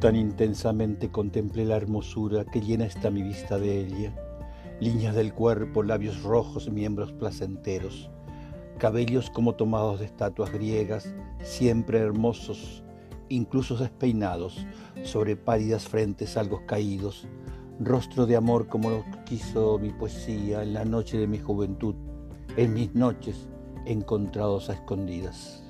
Tan intensamente contemplé la hermosura que llena esta mi vista de ella. Líneas del cuerpo, labios rojos, miembros placenteros, cabellos como tomados de estatuas griegas, siempre hermosos, incluso despeinados, sobre pálidas frentes algo caídos, rostro de amor como lo quiso mi poesía en la noche de mi juventud, en mis noches encontrados a escondidas.